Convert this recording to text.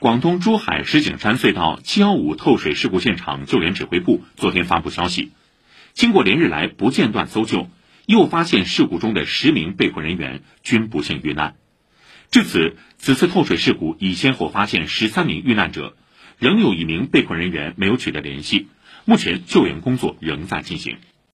广东珠海石景山隧道七幺五透水事故现场救援指挥部昨天发布消息。经过连日来不间断搜救又发现事故中的十名被困人员均不幸遇难。至此此次透水事故已先后发现十三名遇难者仍有一名被困人员没有取得联系目前救援工作仍在进行。